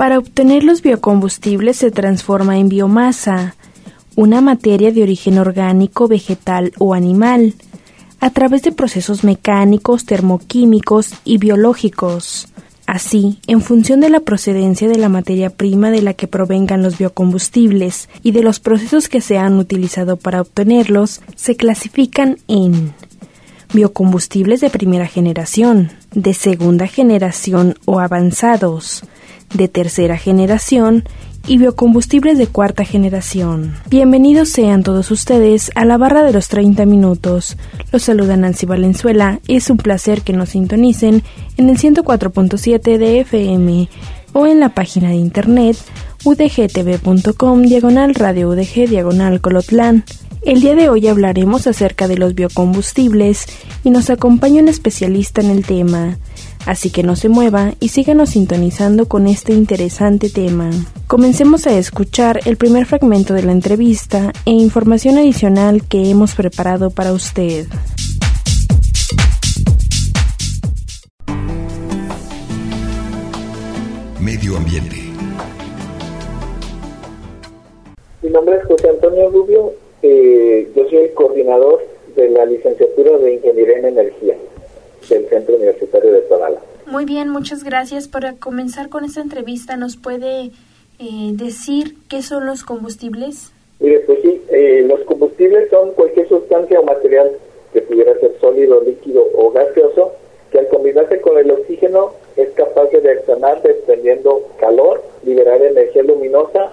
Para obtener los biocombustibles se transforma en biomasa, una materia de origen orgánico, vegetal o animal, a través de procesos mecánicos, termoquímicos y biológicos. Así, en función de la procedencia de la materia prima de la que provengan los biocombustibles y de los procesos que se han utilizado para obtenerlos, se clasifican en biocombustibles de primera generación, de segunda generación o avanzados, de tercera generación y biocombustibles de cuarta generación. Bienvenidos sean todos ustedes a la barra de los 30 minutos. Los saluda Nancy Valenzuela es un placer que nos sintonicen en el 104.7 de FM o en la página de internet udgtv.com diagonal radio udg diagonal colotlán. El día de hoy hablaremos acerca de los biocombustibles y nos acompaña un especialista en el tema. Así que no se mueva y síganos sintonizando con este interesante tema. Comencemos a escuchar el primer fragmento de la entrevista e información adicional que hemos preparado para usted. Medio ambiente. Mi nombre es José Antonio Rubio, eh, yo soy el coordinador de la licenciatura de Ingeniería en Energía del Centro Universitario de Tonala. Muy bien, muchas gracias. Para comenzar con esta entrevista, ¿nos puede eh, decir qué son los combustibles? Mire, pues sí, eh, los combustibles son cualquier sustancia o material que pudiera ser sólido, líquido o gaseoso, que al combinarse con el oxígeno es capaz de reaccionar desprendiendo calor, liberar energía luminosa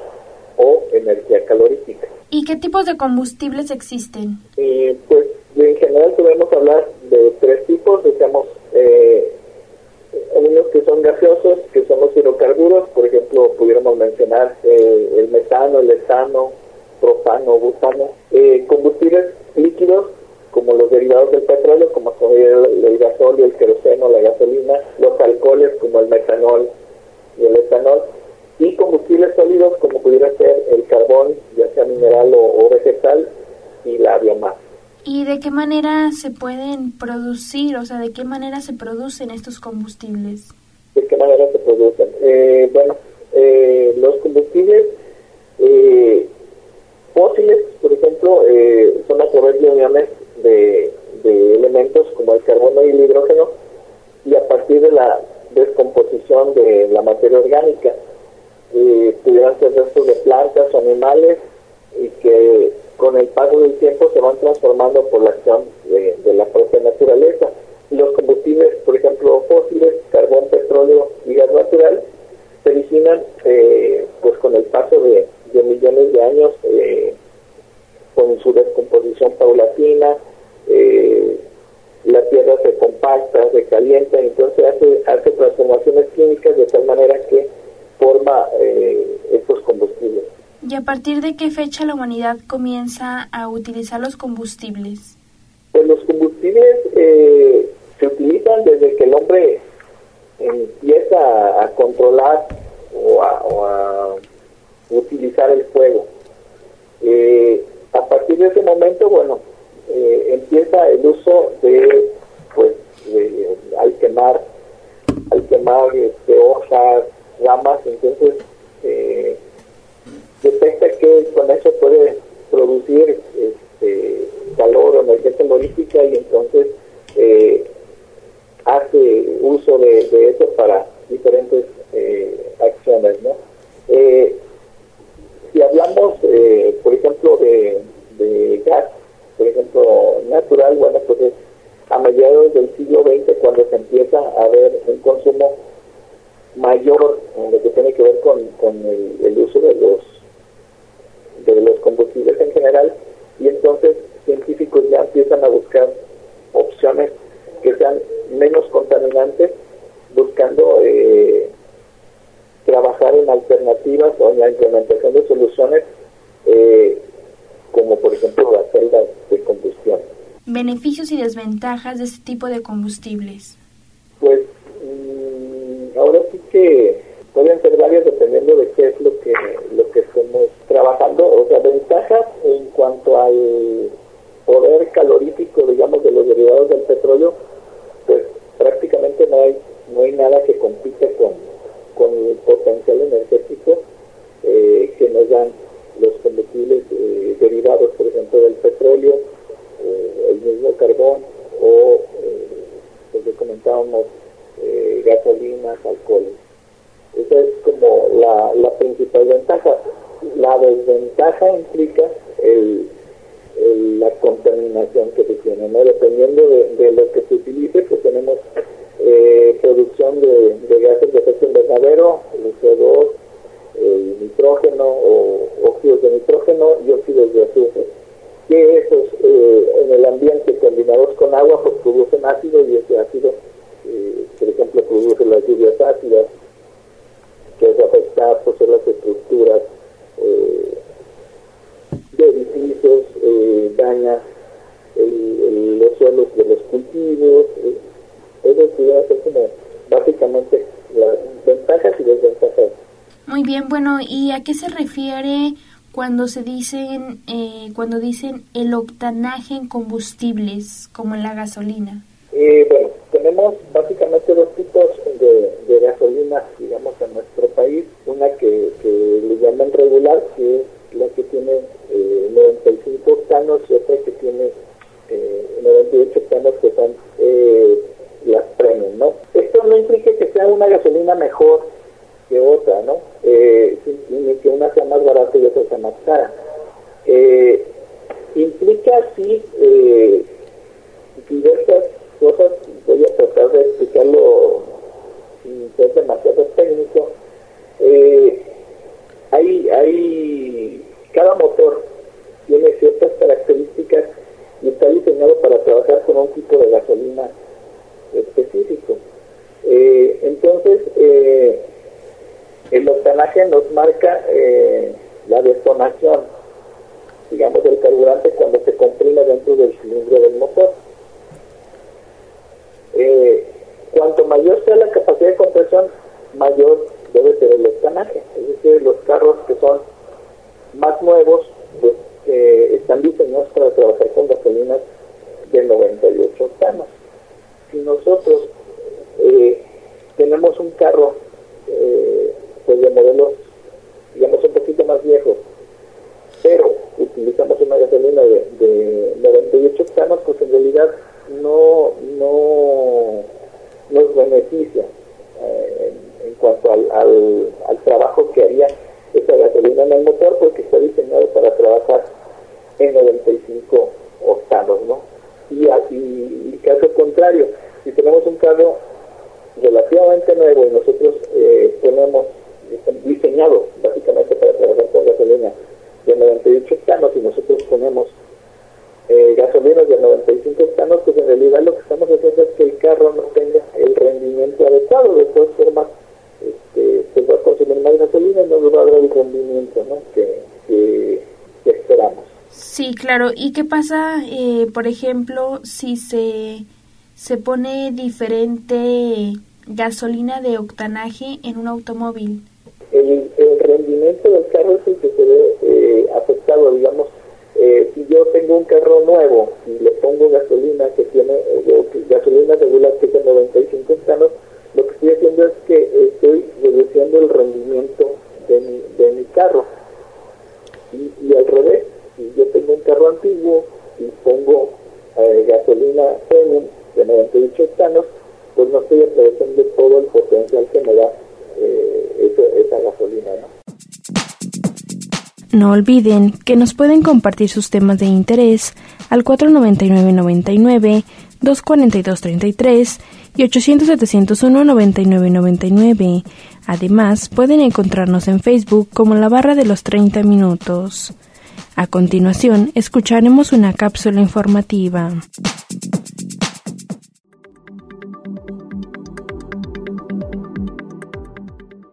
o energía calorífica. ¿Y qué tipos de combustibles existen? Eh, pues general podemos hablar de tres tipos, decíamos eh, unos que son gaseosos, que son los hidrocarburos, por ejemplo, pudiéramos mencionar eh, el metano, el etano, propano, butano, eh, combustibles líquidos como los derivados del petróleo, como el, el el queroseno, la gasolina, los alcoholes como el metanol y el etanol, y combustibles sólidos como pudiera ser el carbón, ya sea mineral o vegetal, y la biomasa. ¿Y de qué manera se pueden producir? O sea, ¿de qué manera se producen estos combustibles? ¿De qué manera se producen? Eh, bueno, eh, los combustibles eh, fósiles, por ejemplo, eh, son a través de uniones de, elementos como el carbono y el hidrógeno y a partir de la descomposición de la materia orgánica. Eh, pudieran ser restos de plantas o animales y que el paso del tiempo se van transformando por la acción de, la propia naturaleza. Los combustibles, por ejemplo, fósiles, carbón, petróleo y gas natural, se originan eh, pues con el paso de, millones de años eh, con su descomposición paulatina, eh, la tierra se compacta, se calienta, entonces hace, hace transformaciones químicas de tal manera que forma estos combustibles. ¿Y a partir de qué fecha la humanidad comienza a utilizar los combustibles? Pues los combustibles eh, se utilizan desde que el hombre empieza a, controlar o a, o a, utilizar el fuego. Eh, a partir de ese momento, bueno, eh, empieza el uso de, pues, de, al quemar, al quemar alternativas o en la implementación de soluciones eh, como por ejemplo las celdas de combustión. Beneficios y desventajas de este tipo de combustibles. Pues mmm, ahora sí que pueden ser varias dependiendo de qué es lo que lo que estemos trabajando. O sea, ventajas en cuanto al poder calorífico, digamos, de los derivados del petróleo, pues prácticamente no hay no hay nada que compite con el potencial energético eh, que nos dan los combustibles eh, derivados, por ejemplo, del petróleo, eh, el mismo carbón o, lo que comentábamos, gasolinas, alcoholes. Esa es como la, la principal ventaja. La desventaja implica el, la contaminación que se tiene, ¿no? Dependiendo de, de, lo que se utilice, pues tenemos eh, producción de, gases de efecto invernadero, el CO2, el nitrógeno o óxidos de nitrógeno y óxidos de azufre. Que esos eh, en el ambiente combinados con agua pues producen ácido y ese ácido, eh, por ejemplo, produce las lluvias ácidas, que es afectar pues, las estructuras eh, de edificios, eh, daña el, los suelos de los cultivos. Eso pudiera ser como básicamente las ventajas y desventajas. Muy bien, bueno, ¿y a qué se refiere cuando se dicen, eh, cuando dicen el octanaje en combustibles, como en la gasolina? Eh, bueno, tenemos básicamente dos tipos de, de gasolina, digamos, en nuestro país. Una que, que le llaman regular, que es la que tiene eh, 95 octanos, y otra que tiene eh, 98 octanos, que son una mejor que otra, ¿no? Eh, ni que una sea más barata y otra sea más cara. Eh, implica sí eh, diversas cosas, voy a tratar de explicarlo sin ser demasiado técnico. Eh, hay, hay, cada motor tiene ciertas características y está diseñado para trabajar con un tipo de gasolina específico. Eh, entonces, eh, el octanaje nos marca eh, la detonación, digamos, del carburante cuando se comprime dentro del cilindro del motor. Eh, cuanto mayor sea la capacidad de compresión, mayor debe ser el octanaje. Es decir, los carros que son más nuevos, pues están diseñados para trabajar con gasolinas de 98 octanos. Si nosotros un carro eh, pues de modelos, digamos, un poquito más viejos, pero utilizamos una gasolina de, de 98 octanos, pues en realidad no, no nos beneficia eh, en, en, cuanto al, al, al, trabajo que haría esa gasolina en el motor, porque está diseñado para trabajar en 95 octanos, ¿no? Y, y, y caso contrario, si tenemos un carro relativamente nuevo y nosotros eh, ponemos diseñado básicamente para trabajar con gasolina de 98 octanos y nosotros ponemos eh, gasolinas de 95 octanos, pues en realidad lo que estamos haciendo es que el carro no tenga el rendimiento adecuado. De todas formas, este, se va a consumir más gasolina y no nos va a dar el rendimiento ¿no? que, que, que esperamos. Sí, claro. ¿Y qué pasa, eh, por ejemplo, si se, se pone diferente gasolina de octanaje en un automóvil? El, rendimiento del carro es el que se ve eh, afectado, digamos, eh, si yo tengo un carro nuevo y le pongo gasolina que tiene, eh, gasolina regular que tiene 95 olviden que nos pueden compartir sus temas de interés al 499-99, 242-33 y 800-701-9999. Además, pueden encontrarnos en Facebook como la barra de los 30 minutos. A continuación, escucharemos una cápsula informativa.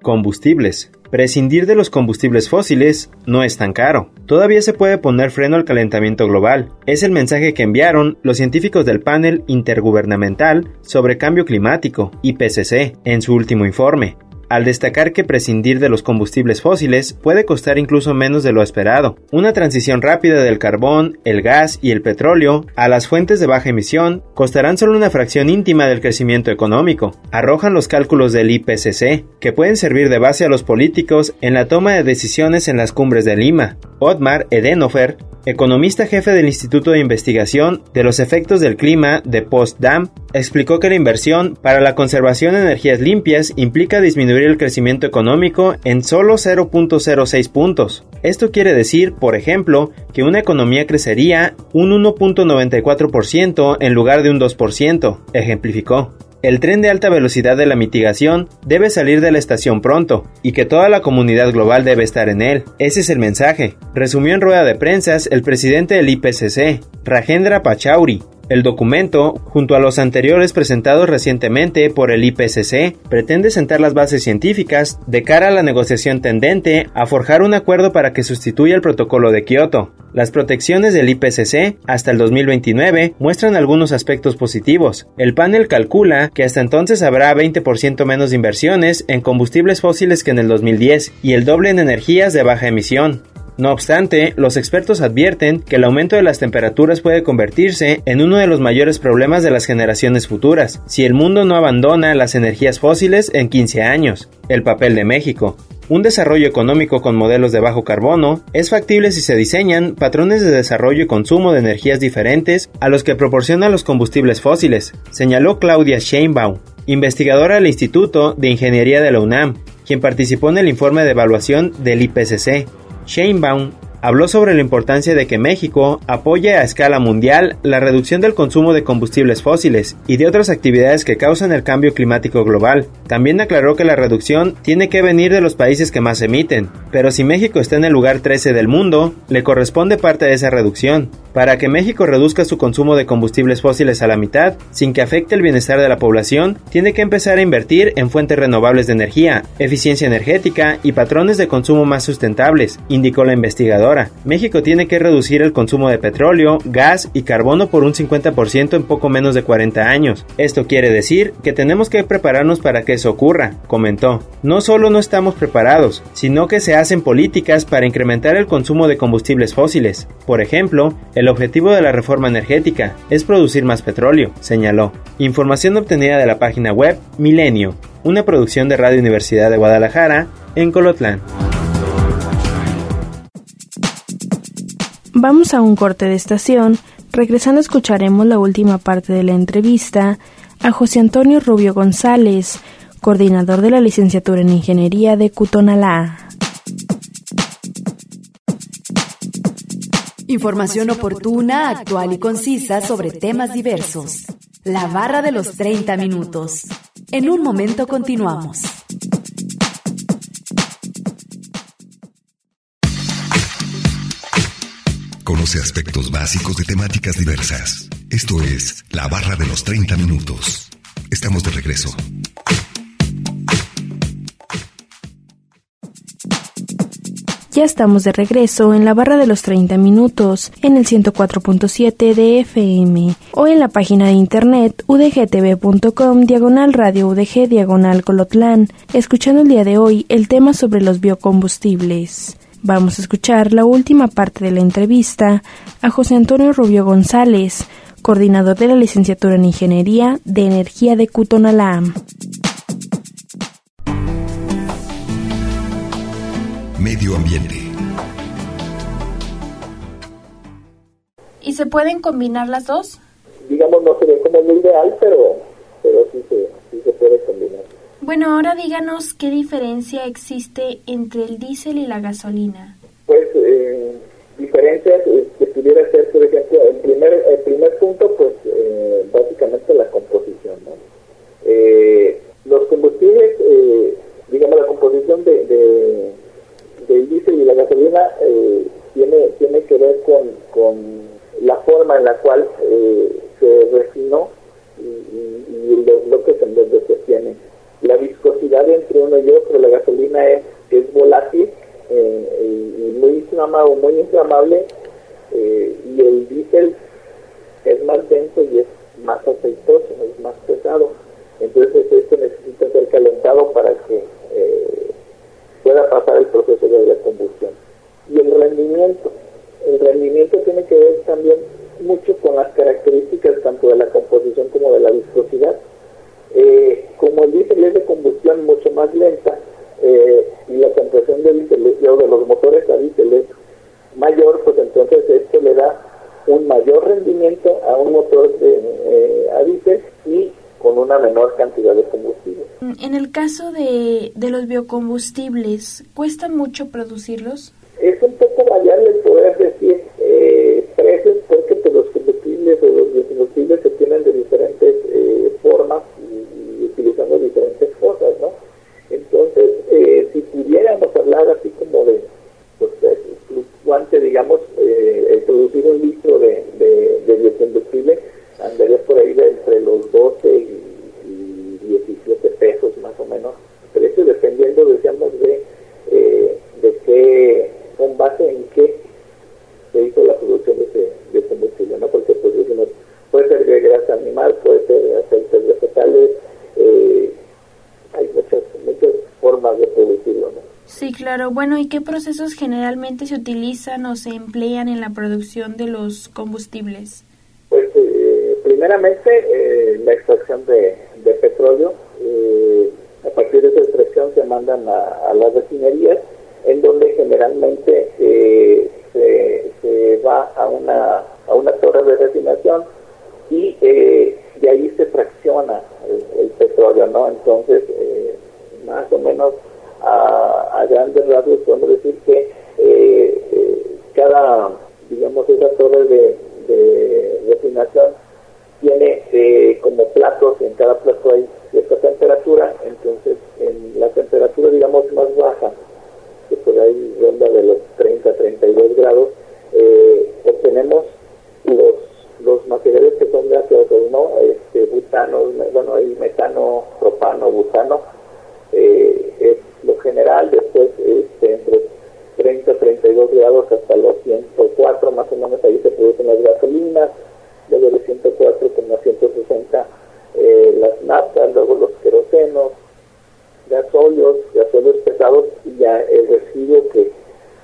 Combustibles prescindir de los combustibles fósiles no es tan caro. Todavía se puede poner freno al calentamiento global. Es el mensaje que enviaron los científicos del panel intergubernamental sobre cambio climático, IPCC, en su último informe al destacar que prescindir de los combustibles fósiles puede costar incluso menos de lo esperado. Una transición rápida del carbón, el gas y el petróleo a las fuentes de baja emisión costarán solo una fracción íntima del crecimiento económico, arrojan los cálculos del IPCC, que pueden servir de base a los políticos en la toma de decisiones en las cumbres de Lima. Otmar Edenhofer, economista jefe del Instituto de Investigación de los Efectos del Clima de Postdam, explicó que la inversión para la conservación de energías limpias implica disminuir el crecimiento económico en solo 0.06 puntos. Esto quiere decir, por ejemplo, que una economía crecería un 1.94% en lugar de un 2%, ejemplificó. El tren de alta velocidad de la mitigación debe salir de la estación pronto y que toda la comunidad global debe estar en él. Ese es el mensaje, resumió en rueda de prensas el presidente del IPCC, Rajendra Pachauri, el documento, junto a los anteriores presentados recientemente por el IPCC, pretende sentar las bases científicas de cara a la negociación tendente a forjar un acuerdo para que sustituya el protocolo de Kioto. Las protecciones del IPCC hasta el 2029 muestran algunos aspectos positivos. El panel calcula que hasta entonces habrá 20% menos inversiones en combustibles fósiles que en el 2010 y el doble en energías de baja emisión. No obstante, los expertos advierten que el aumento de las temperaturas puede convertirse en uno de los mayores problemas de las generaciones futuras, si el mundo no abandona las energías fósiles en 15 años. El papel de México. Un desarrollo económico con modelos de bajo carbono es factible si se diseñan patrones de desarrollo y consumo de energías diferentes a los que proporcionan los combustibles fósiles, señaló Claudia Sheinbaum, investigadora del Instituto de Ingeniería de la UNAM, quien participó en el informe de evaluación del IPCC. Sheinbaum habló sobre la importancia de que México apoye a escala mundial la reducción del consumo de combustibles fósiles y de otras actividades que causan el cambio climático global. También aclaró que la reducción tiene que venir de los países que más emiten, pero si México está en el lugar 13 del mundo, le corresponde parte de esa reducción. Para que México reduzca su consumo de combustibles fósiles a la mitad, sin que afecte el bienestar de la población, tiene que empezar a invertir en fuentes renovables de energía, eficiencia energética y patrones de consumo más sustentables, indicó la investigadora. México tiene que reducir el consumo de petróleo, gas y carbono por un 50% en poco menos de 40 años. Esto quiere decir que tenemos que prepararnos para que eso ocurra, comentó. No solo no estamos preparados, sino que se hacen políticas para incrementar el consumo de combustibles fósiles. Por ejemplo, el el objetivo de la reforma energética es producir más petróleo, señaló. Información obtenida de la página web Milenio, una producción de Radio Universidad de Guadalajara, en Colotlán. Vamos a un corte de estación. Regresando escucharemos la última parte de la entrevista a José Antonio Rubio González, coordinador de la licenciatura en Ingeniería de Cutonalá. Información oportuna, actual y concisa sobre temas diversos. La barra de los 30 minutos. En un momento continuamos. Conoce aspectos básicos de temáticas diversas. Esto es La barra de los 30 minutos. Estamos de regreso. Ya estamos de regreso en la barra de los 30 minutos en el 104.7 de FM o en la página de internet udgtv.com diagonal radio udg diagonal colotlán, escuchando el día de hoy el tema sobre los biocombustibles. Vamos a escuchar la última parte de la entrevista a José Antonio Rubio González, coordinador de la licenciatura en Ingeniería de Energía de Cutonalam. Medio ambiente. ¿Y se pueden combinar las dos? Digamos, no se ve como lo ideal, pero, pero sí, se, sí se puede combinar. Bueno, ahora díganos qué diferencia existe entre el diésel y la gasolina. Pues, eh, diferencias eh, que pudiera ser, por ejemplo, el primer, el primer punto, pues, eh, básicamente la composición, ¿no? Eh, los combustibles, eh, digamos, la composición de, de del diésel y la gasolina tiene, tiene que ver con, con la forma en la cual se refinó y, y, y los bloques en donde se obtiene. La viscosidad entre uno y otro, la gasolina es es volátil y muy inflamado, muy inflamable, y el diésel es más denso y es más aceitoso, es más pesado. Entonces esto necesita ser calentado para que eh, pueda pasar el proceso de la combustión. Y el rendimiento, el rendimiento tiene que ver también mucho con las características tanto de la composición como de la viscosidad. Eh, como el diésel es de combustión mucho más lenta eh, y la compresión del de los motores a diésel es mayor, pues entonces esto le da un mayor rendimiento a un motor de, eh, a diésel y con una menor cantidad de combustible. En el caso de, de los biocombustibles, ¿cuesta mucho producirlos? Es un poco variable poder decir eh, precios porque pues, los combustibles o los biocombustibles se tienen de diferentes eh, formas y, utilizando diferentes cosas, ¿no? Entonces, eh, si pudiéramos hablar así como de pues, fluctuante, digamos, eh, el producir un litro de, de, de biocombustible andaría por ahí de entre los 12 y, 17 pesos más o menos. Precio dependiendo, decíamos, de, eh, de qué, con base en qué se hizo la producción de, ese, de combustible, ¿no? Porque pues decimos, puede ser de grasa animal, puede ser de aceites vegetales, eh, hay muchas, muchas formas de producirlo, ¿no? Sí, claro. Bueno, ¿y qué procesos generalmente se utilizan o se emplean en la producción de los combustibles? Pues eh, primeramente eh, la extracción de, petróleo. Eh, a partir de esa extracción se mandan a, a las refinerías, en donde generalmente eh, se, se, va a una, a una torre de refinación y eh, de ahí se fracciona el, el petróleo, ¿no? Entonces, más o menos a, a grandes rasgos podemos decir que cada, digamos, esa torre de, de refinación tiene eh, como platos, en cada plato hay cierta temperatura, entonces en la temperatura digamos más baja, que por ahí ronda de los 30 a 32 grados, eh, obtenemos los, los materiales que son gaseosos, ¿no? Este, butano, bueno, hay metano, propano, butano, eh, es lo general, después este, entre 30 a 32 grados hasta los 104, más o menos ahí se producen las gasolinas, luego de 104 como a 160 eh, las naftas, luego los querosenos, gasóleos, gasóleos pesados y ya el residuo que,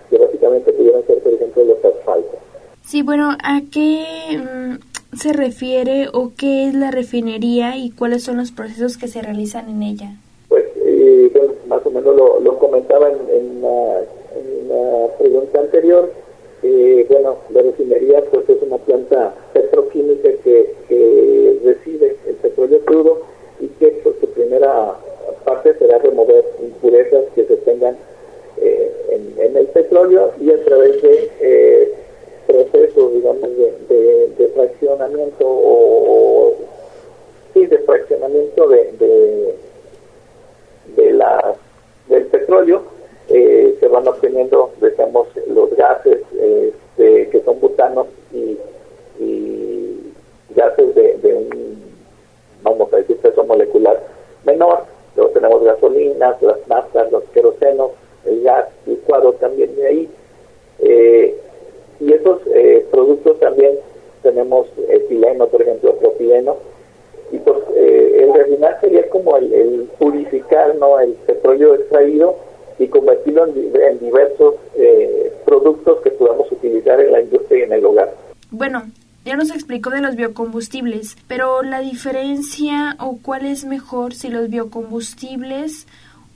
que básicamente pudieran ser, por ejemplo, los asfaltos. Sí, bueno, ¿a qué mm, se refiere o qué es la refinería y cuáles son los procesos que se realizan en ella? Más o menos lo, comentaba en, en, pregunta anterior. Eh, bueno, la refinería pues es una planta petroquímica que, que recibe el petróleo crudo y que pues su primera parte será remover impurezas que se tengan eh, en, en, el petróleo y a través de eh, procesos, digamos, de, de, de fraccionamiento o, sí, de fraccionamiento de, de, de la, del petróleo, eh, se van obteniendo, decíamos, los gases este, que son butanos y, y gases de, de, un, vamos a decir, peso molecular menor. Luego tenemos gasolinas, las naftas, los querosenos, el gas licuado también de ahí. Eh, y esos eh, productos también tenemos etileno, por ejemplo, propileno. Y pues eh, el refinar sería como el, el, purificar ¿no? el petróleo extraído y convertirlo en, en diversos eh, productos que podamos utilizar en la industria y en el hogar. Bueno, ya nos explicó de los biocombustibles, pero la diferencia o cuál es mejor si los biocombustibles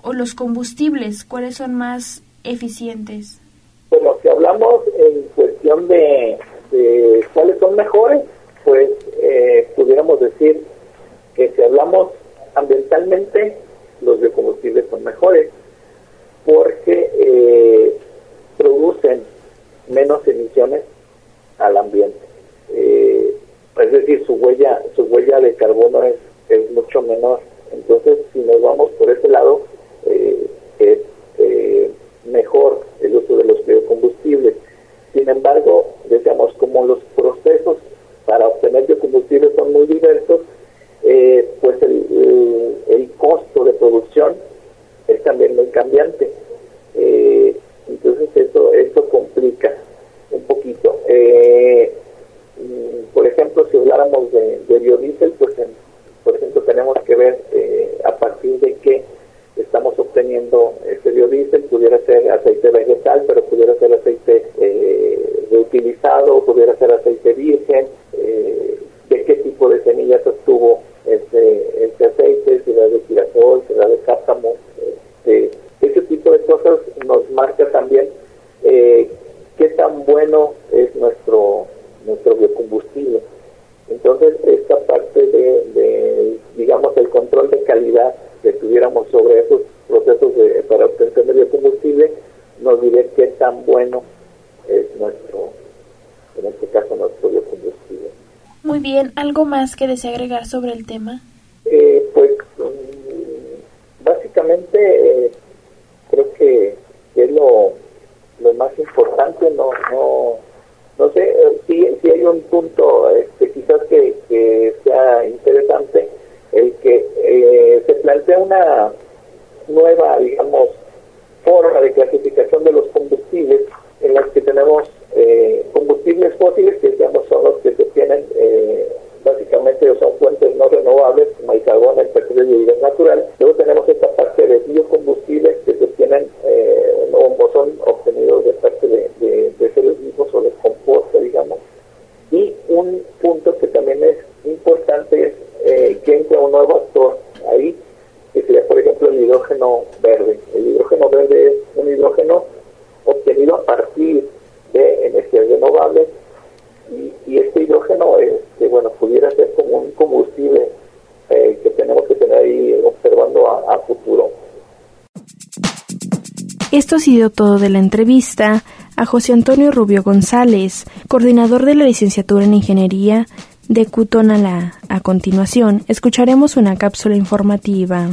o los combustibles, cuáles son más eficientes. Bueno, si hablamos en cuestión de, de cuáles son mejores, pues eh, pudiéramos decir que si hablamos ambientalmente, los biocombustibles son mejores porque eh, producen menos emisiones al ambiente. Eh, es decir, su huella, su huella de carbono es, es mucho menor. Entonces, si nos vamos por ese lado, eh, es mejor el uso de los biocombustibles. Sin embargo, decíamos, como los procesos para obtener biocombustibles son muy diversos, eh, pues el, el, el, costo de producción es también muy cambiante. ejemplo, pudiera ser aceite virgen, eh, de qué tipo de semillas obtuvo ese, ese aceite, si era de girasol, si era de cáptamo, este, ese tipo de cosas nos marca también eh, qué tan bueno es nuestro, nuestro biocombustible. Entonces, esta parte de, digamos, el control de calidad que tuviéramos sobre esos procesos de, para obtención de biocombustible, nos diré qué tan bueno es nuestro, en este caso, nuestro biocombustible. Muy bien, ¿algo más que desea agregar sobre el tema? Eh, pues, mm, básicamente, eh, creo que es lo, lo más importante, no, no no sé eh, hay un punto este, quizás que, sea interesante, el que eh, se plantea una nueva, digamos, forma de clasificación de los combustibles en las que tenemos eh, combustibles fósiles, que digamos son los que se tienen básicamente son fuentes no renovables, como el carbón, el petróleo y el gas natural. Luego tenemos esta parte de biocombustibles que se tienen o son obtenidos de parte de, de seres vivos o de composta, digamos. Y un punto que también es importante es eh, que entra un nuevo actor ahí, que sería, por ejemplo, el hidrógeno verde. El hidrógeno verde es un hidrógeno obtenido a partir de energías renovables y, este hidrógeno, este, bueno, pudiera ser como un combustible eh, que tenemos que tener ahí observando a futuro. Esto ha todo de la entrevista a José Antonio Rubio González, coordinador de la licenciatura en Ingeniería de Cutonalá. A continuación, escucharemos una cápsula informativa.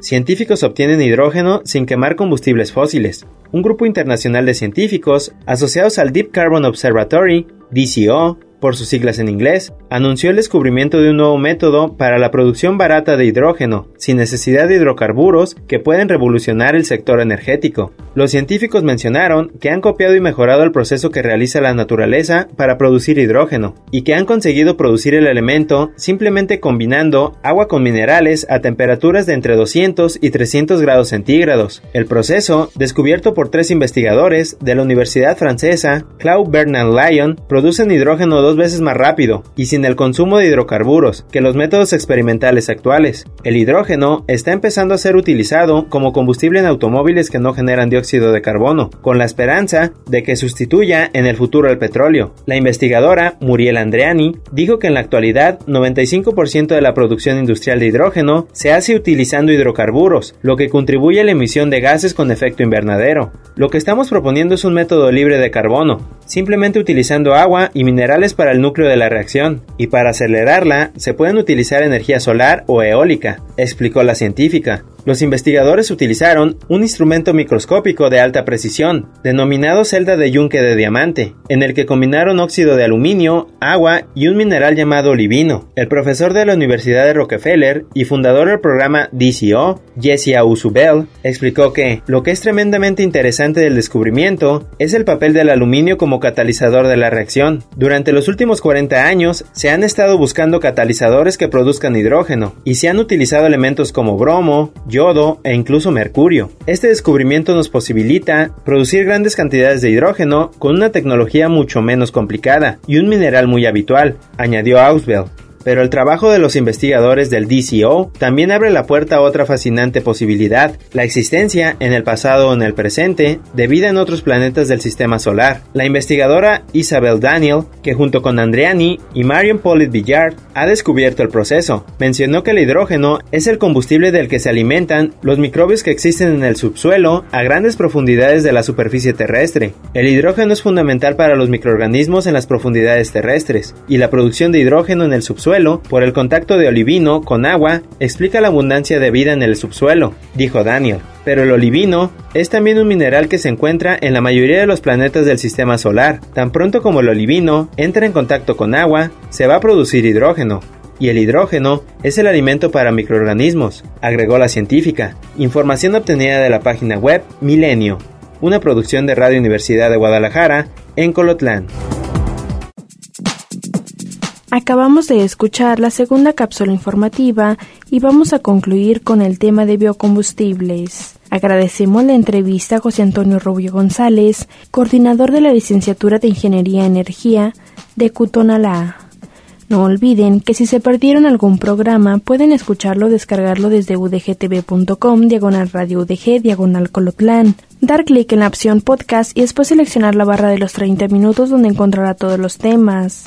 Científicos obtienen hidrógeno sin quemar combustibles fósiles. Un grupo internacional de científicos, asociados al Deep Carbon Observatory, DCO, por sus siglas en inglés, anunció el descubrimiento de un nuevo método para la producción barata de hidrógeno, sin necesidad de hidrocarburos, que pueden revolucionar el sector energético. Los científicos mencionaron que han copiado y mejorado el proceso que realiza la naturaleza para producir hidrógeno, y que han conseguido producir el elemento simplemente combinando agua con minerales a temperaturas de entre 200 y 300 grados centígrados. El proceso, descubierto por tres investigadores de la Universidad francesa, Claude Bernard Lyon, producen hidrógeno dos veces más rápido y sin el consumo de hidrocarburos que los métodos experimentales actuales. El hidrógeno está empezando a ser utilizado como combustible en automóviles que no generan dióxido de carbono, con la esperanza de que sustituya en el futuro el petróleo. La investigadora Muriel Andreani dijo que en la actualidad 95% de la producción industrial de hidrógeno se hace utilizando hidrocarburos, lo que contribuye a la emisión de gases con efecto invernadero. Lo que estamos proponiendo es un método libre de carbono, simplemente utilizando agua y minerales para el núcleo de la reacción, y para acelerarla se pueden utilizar energía solar o eólica, explicó la científica. Los investigadores utilizaron un instrumento microscópico de alta precisión, denominado celda de yunque de diamante, en el que combinaron óxido de aluminio, agua y un mineral llamado olivino. El profesor de la Universidad de Rockefeller y fundador del programa DCO, Jesse Ausubel, explicó que lo que es tremendamente interesante del descubrimiento es el papel del aluminio como catalizador de la reacción. Durante los últimos 40 años se han estado buscando catalizadores que produzcan hidrógeno y se han utilizado elementos como bromo, yodo e incluso mercurio. Este descubrimiento nos posibilita producir grandes cantidades de hidrógeno con una tecnología mucho menos complicada y un mineral muy habitual, añadió Auswell pero el trabajo de los investigadores del DCO también abre la puerta a otra fascinante posibilidad, la existencia, en el pasado o en el presente, de vida en otros planetas del sistema solar. La investigadora Isabel Daniel, que junto con Andreani y Marion Pollitt Villard ha descubierto el proceso, mencionó que el hidrógeno es el combustible del que se alimentan los microbios que existen en el subsuelo a grandes profundidades de la superficie terrestre. El hidrógeno es fundamental para los microorganismos en las profundidades terrestres, y la producción de hidrógeno en el por el contacto de olivino con agua explica la abundancia de vida en el subsuelo, dijo Daniel. Pero el olivino es también un mineral que se encuentra en la mayoría de los planetas del sistema solar. Tan pronto como el olivino entra en contacto con agua, se va a producir hidrógeno, y el hidrógeno es el alimento para microorganismos, agregó la científica. Información obtenida de la página web Milenio, una producción de Radio Universidad de Guadalajara en Colotlán. Acabamos de escuchar la segunda cápsula informativa y vamos a concluir con el tema de biocombustibles. Agradecemos la entrevista a José Antonio Rubio González, coordinador de la licenciatura de Ingeniería Energía de Cutonalá. No olviden que si se perdieron algún programa pueden escucharlo o descargarlo desde udgtv.com, diagonal radio udg, diagonal colotlán. Dar clic en la opción podcast y después seleccionar la barra de los 30 minutos donde encontrará todos los temas.